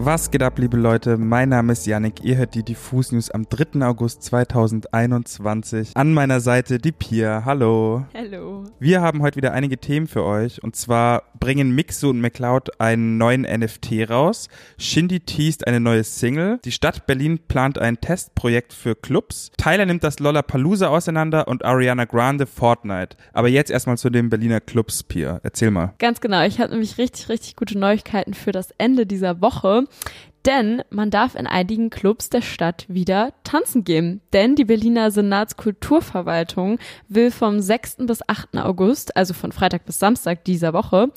Was geht ab, liebe Leute? Mein Name ist Yannick. Ihr hört die Diffus News am 3. August 2021. An meiner Seite die Pia. Hallo. Hallo. Wir haben heute wieder einige Themen für euch. Und zwar bringen Mixo und McCloud einen neuen NFT raus. Shindy teased eine neue Single. Die Stadt Berlin plant ein Testprojekt für Clubs. Tyler nimmt das Lollapalooza auseinander und Ariana Grande Fortnite. Aber jetzt erstmal zu den Berliner Clubs, Pia. Erzähl mal. Ganz genau. Ich habe nämlich richtig, richtig gute Neuigkeiten für das Ende dieser Woche. Denn man darf in einigen Clubs der Stadt wieder tanzen gehen. Denn die Berliner Senatskulturverwaltung will vom 6. bis 8. August, also von Freitag bis Samstag dieser Woche,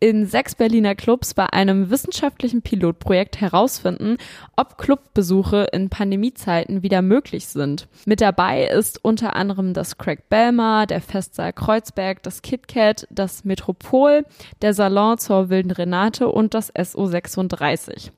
in sechs Berliner Clubs bei einem wissenschaftlichen Pilotprojekt herausfinden, ob Clubbesuche in Pandemiezeiten wieder möglich sind. Mit dabei ist unter anderem das Craig Belmar, der Festsaal Kreuzberg, das KitKat, das Metropol, der Salon zur Wilden Renate und das SO36.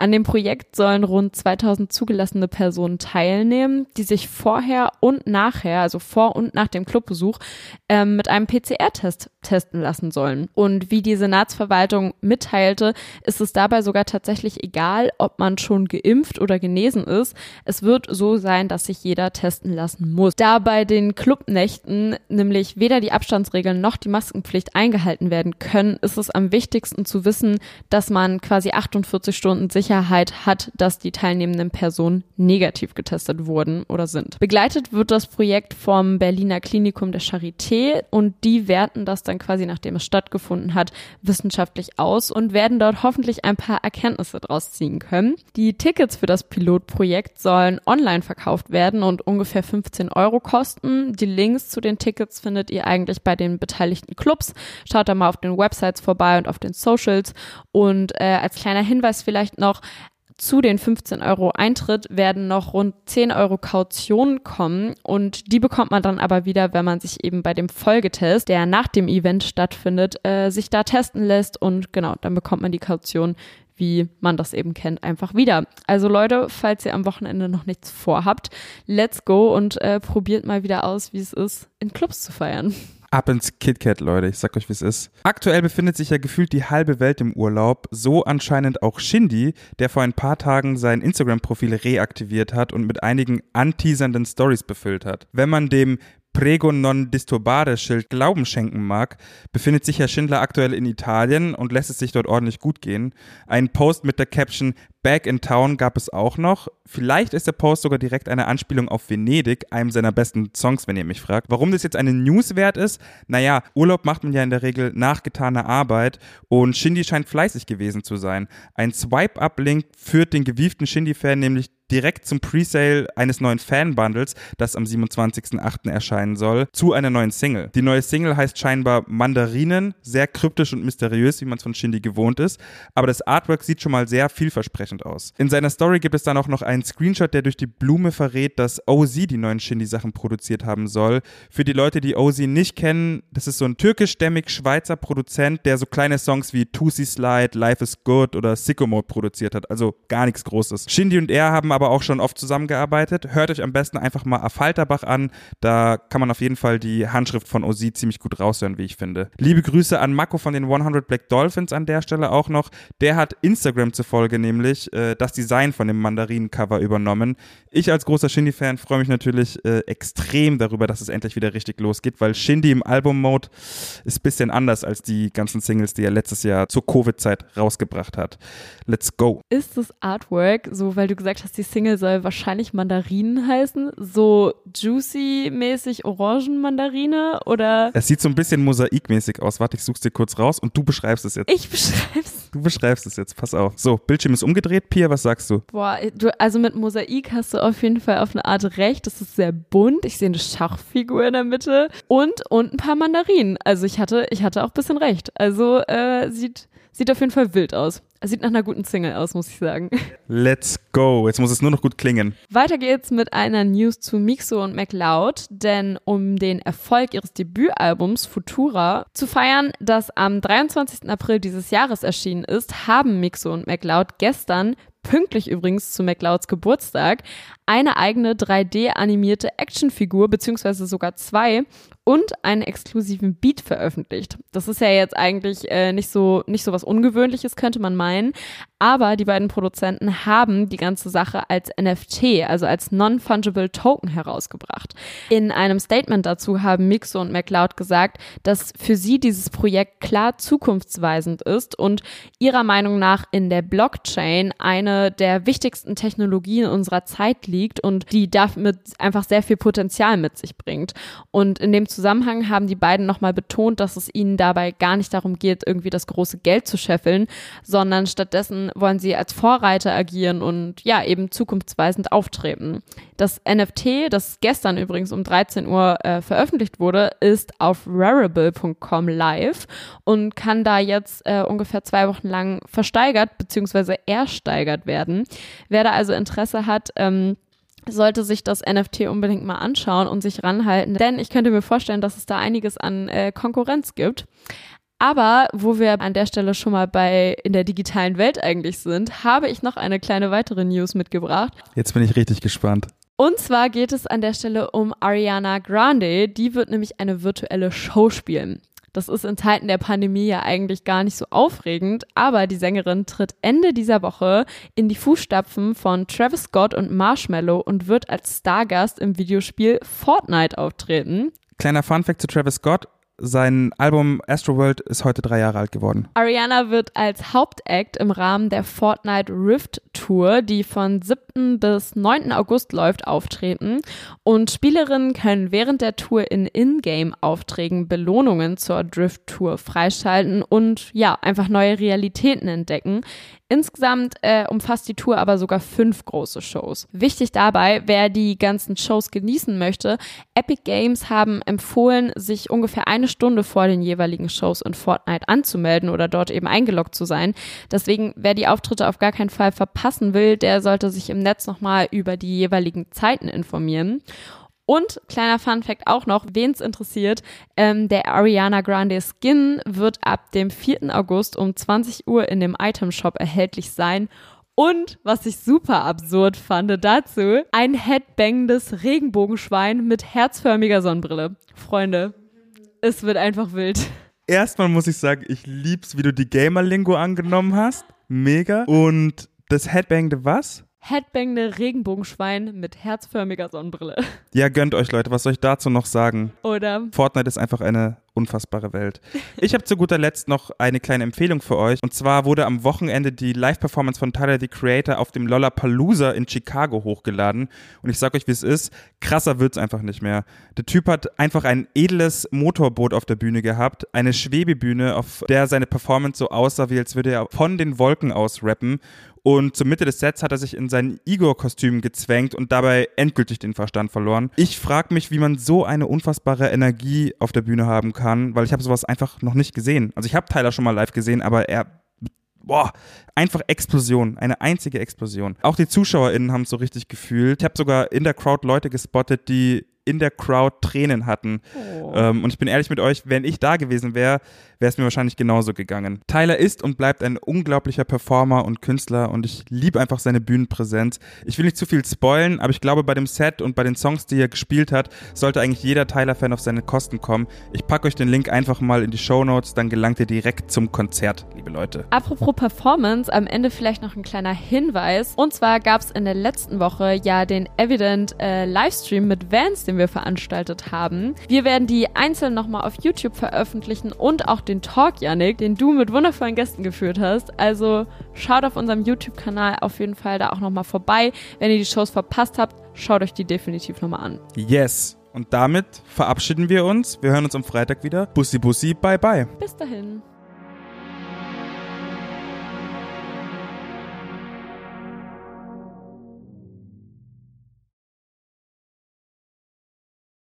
An dem Projekt sollen rund 2000 zugelassene Personen teilnehmen, die sich vorher und nachher, also vor und nach dem Clubbesuch, ähm, mit einem PCR-Test testen lassen sollen. Und wie die Senatsverwaltung mitteilte, ist es dabei sogar tatsächlich egal, ob man schon geimpft oder genesen ist. Es wird so sein, dass sich jeder testen lassen muss. Da bei den Clubnächten nämlich weder die Abstandsregeln noch die Maskenpflicht eingehalten werden können, ist es am wichtigsten zu wissen, dass man quasi 48 Stunden Sicherheit hat, dass die teilnehmenden Personen negativ getestet wurden oder sind. Begleitet wird das Projekt vom Berliner Klinikum der Charité und die werten das dann quasi, nachdem es stattgefunden hat, wissenschaftlich aus und werden dort hoffentlich ein paar Erkenntnisse draus ziehen können. Die Tickets für das Pilotprojekt sollen online verkauft werden und ungefähr 15 Euro kosten. Die Links zu den Tickets findet ihr eigentlich bei den beteiligten Clubs. Schaut da mal auf den Websites vorbei und auf den Socials. Und äh, als kleiner Hinweis vielleicht noch, zu den 15 Euro Eintritt werden noch rund 10 Euro Kaution kommen und die bekommt man dann aber wieder, wenn man sich eben bei dem Folgetest, der nach dem Event stattfindet, äh, sich da testen lässt und genau, dann bekommt man die Kaution wie man das eben kennt, einfach wieder. Also Leute, falls ihr am Wochenende noch nichts vorhabt, let's go und äh, probiert mal wieder aus, wie es ist, in Clubs zu feiern. Ab ins KitKat, Leute. Ich sag euch, wie es ist. Aktuell befindet sich ja gefühlt die halbe Welt im Urlaub. So anscheinend auch Shindy, der vor ein paar Tagen sein Instagram-Profil reaktiviert hat und mit einigen anteasernden Stories befüllt hat. Wenn man dem Prego non disturbare Schild Glauben schenken mag, befindet sich Herr Schindler aktuell in Italien und lässt es sich dort ordentlich gut gehen. Ein Post mit der Caption Back in Town gab es auch noch. Vielleicht ist der Post sogar direkt eine Anspielung auf Venedig, einem seiner besten Songs, wenn ihr mich fragt. Warum das jetzt eine News wert ist? Naja, Urlaub macht man ja in der Regel nach getaner Arbeit und Shindy scheint fleißig gewesen zu sein. Ein Swipe-Up-Link führt den gewieften Shindy-Fan nämlich direkt zum Presale eines neuen Fan-Bundles, das am 27.08. erscheinen soll, zu einer neuen Single. Die neue Single heißt scheinbar Mandarinen, sehr kryptisch und mysteriös, wie man es von Shindy gewohnt ist, aber das Artwork sieht schon mal sehr vielversprechend aus. In seiner Story gibt es dann auch noch einen Screenshot, der durch die Blume verrät, dass OZ die neuen Shindy-Sachen produziert haben soll. Für die Leute, die OZ nicht kennen, das ist so ein türkischstämmig Schweizer Produzent, der so kleine Songs wie Tusi Slide, Life is Good oder Sicko Mode produziert hat, also gar nichts Großes. Shindy und er haben aber aber auch schon oft zusammengearbeitet. Hört euch am besten einfach mal Affalterbach an. Da kann man auf jeden Fall die Handschrift von Osi ziemlich gut raushören, wie ich finde. Liebe Grüße an Mako von den 100 Black Dolphins an der Stelle auch noch. Der hat Instagram zufolge nämlich äh, das Design von dem Mandarinen-Cover übernommen. Ich als großer Shindy-Fan freue mich natürlich äh, extrem darüber, dass es endlich wieder richtig losgeht, weil Shindy im Album-Mode ist ein bisschen anders als die ganzen Singles, die er letztes Jahr zur Covid-Zeit rausgebracht hat. Let's go. Ist das Artwork, so weil du gesagt hast, die Single soll wahrscheinlich Mandarinen heißen. So juicy-mäßig Orangenmandarine oder? Es sieht so ein bisschen mosaikmäßig aus. Warte, ich such's dir kurz raus und du beschreibst es jetzt. Ich beschreib's. Du beschreibst es jetzt, pass auf. So, Bildschirm ist umgedreht. Pia, was sagst du? Boah, du, also mit Mosaik hast du auf jeden Fall auf eine Art recht. Das ist sehr bunt. Ich sehe eine Schachfigur in der Mitte und, und ein paar Mandarinen. Also ich hatte, ich hatte auch ein bisschen recht. Also äh, sieht, sieht auf jeden Fall wild aus. Sieht nach einer guten Single aus, muss ich sagen. Let's go. Jetzt muss es nur noch gut klingen. Weiter geht's mit einer News zu Mixo und MacLeod, denn um den Erfolg ihres Debütalbums Futura zu feiern, das am 23. April dieses Jahres erschienen ist, haben Mixo und MacLeod gestern pünktlich übrigens zu McLeods Geburtstag, eine eigene 3D-animierte Actionfigur, beziehungsweise sogar zwei, und einen exklusiven Beat veröffentlicht. Das ist ja jetzt eigentlich äh, nicht so nicht so was Ungewöhnliches, könnte man meinen. Aber die beiden Produzenten haben die ganze Sache als NFT, also als Non-Fungible Token herausgebracht. In einem Statement dazu haben Mixo und McLeod gesagt, dass für sie dieses Projekt klar zukunftsweisend ist und ihrer Meinung nach in der Blockchain eine der wichtigsten Technologien unserer Zeit liegt und die damit einfach sehr viel Potenzial mit sich bringt. Und in dem Zusammenhang haben die beiden nochmal betont, dass es ihnen dabei gar nicht darum geht, irgendwie das große Geld zu scheffeln, sondern stattdessen wollen sie als Vorreiter agieren und ja, eben zukunftsweisend auftreten. Das NFT, das gestern übrigens um 13 Uhr äh, veröffentlicht wurde, ist auf rarible.com live und kann da jetzt äh, ungefähr zwei Wochen lang versteigert bzw. ersteigert werden. Wer da also Interesse hat, ähm, sollte sich das NFT unbedingt mal anschauen und sich ranhalten, denn ich könnte mir vorstellen, dass es da einiges an äh, Konkurrenz gibt. Aber wo wir an der Stelle schon mal bei in der digitalen Welt eigentlich sind, habe ich noch eine kleine weitere News mitgebracht. Jetzt bin ich richtig gespannt. Und zwar geht es an der Stelle um Ariana Grande. Die wird nämlich eine virtuelle Show spielen. Das ist in Zeiten der Pandemie ja eigentlich gar nicht so aufregend, aber die Sängerin tritt Ende dieser Woche in die Fußstapfen von Travis Scott und Marshmallow und wird als Stargast im Videospiel Fortnite auftreten. Kleiner Funfact zu Travis Scott. Sein Album Astroworld ist heute drei Jahre alt geworden. Ariana wird als Hauptact im Rahmen der Fortnite Rift Tour, die von 7. bis 9. August läuft, auftreten. Und Spielerinnen können während der Tour in Ingame-Aufträgen Belohnungen zur Drift Tour freischalten und ja, einfach neue Realitäten entdecken. Insgesamt äh, umfasst die Tour aber sogar fünf große Shows. Wichtig dabei, wer die ganzen Shows genießen möchte, Epic Games haben empfohlen, sich ungefähr eine Stunde vor den jeweiligen Shows in Fortnite anzumelden oder dort eben eingeloggt zu sein. Deswegen, wer die Auftritte auf gar keinen Fall verpassen will, der sollte sich im Netz nochmal über die jeweiligen Zeiten informieren. Und kleiner Fun Fact auch noch, wen es interessiert, ähm, der Ariana Grande Skin wird ab dem 4. August um 20 Uhr in dem Item Shop erhältlich sein. Und was ich super absurd fand dazu, ein headbangendes Regenbogenschwein mit herzförmiger Sonnenbrille. Freunde, es wird einfach wild. Erstmal muss ich sagen, ich lieb's, wie du die Gamer-Lingo angenommen hast. Mega. Und das headbangende was? Headbangende Regenbogenschwein mit herzförmiger Sonnenbrille. Ja, gönnt euch, Leute. Was soll ich dazu noch sagen? Oder? Fortnite ist einfach eine unfassbare Welt. Ich habe zu guter Letzt noch eine kleine Empfehlung für euch. Und zwar wurde am Wochenende die Live-Performance von Tyler, the Creator, auf dem Lollapalooza in Chicago hochgeladen. Und ich sag euch, wie es ist. Krasser wird's einfach nicht mehr. Der Typ hat einfach ein edles Motorboot auf der Bühne gehabt. Eine Schwebebühne, auf der seine Performance so aussah, wie als würde er von den Wolken aus rappen. Und zur Mitte des Sets hat er sich in sein Igor-Kostüm gezwängt und dabei endgültig den Verstand verloren. Ich frage mich, wie man so eine unfassbare Energie auf der Bühne haben kann, weil ich habe sowas einfach noch nicht gesehen. Also ich habe Tyler schon mal live gesehen, aber er boah, einfach Explosion, eine einzige Explosion. Auch die ZuschauerInnen haben es so richtig gefühlt. Ich habe sogar in der Crowd Leute gespottet, die in der Crowd Tränen hatten. Oh. Ähm, und ich bin ehrlich mit euch, wenn ich da gewesen wäre, wäre es mir wahrscheinlich genauso gegangen. Tyler ist und bleibt ein unglaublicher Performer und Künstler und ich liebe einfach seine Bühnenpräsenz. Ich will nicht zu viel spoilen, aber ich glaube, bei dem Set und bei den Songs, die er gespielt hat, sollte eigentlich jeder Tyler-Fan auf seine Kosten kommen. Ich packe euch den Link einfach mal in die Show Notes, dann gelangt ihr direkt zum Konzert, liebe Leute. Apropos Performance, am Ende vielleicht noch ein kleiner Hinweis. Und zwar gab es in der letzten Woche ja den Evident äh, Livestream mit Vans, den wir veranstaltet haben. Wir werden die einzeln nochmal auf YouTube veröffentlichen und auch den Talk, Yannick, den du mit wundervollen Gästen geführt hast. Also schaut auf unserem YouTube-Kanal auf jeden Fall da auch nochmal vorbei. Wenn ihr die Shows verpasst habt, schaut euch die definitiv nochmal an. Yes. Und damit verabschieden wir uns. Wir hören uns am Freitag wieder. Bussi, bussi, bye, bye. Bis dahin.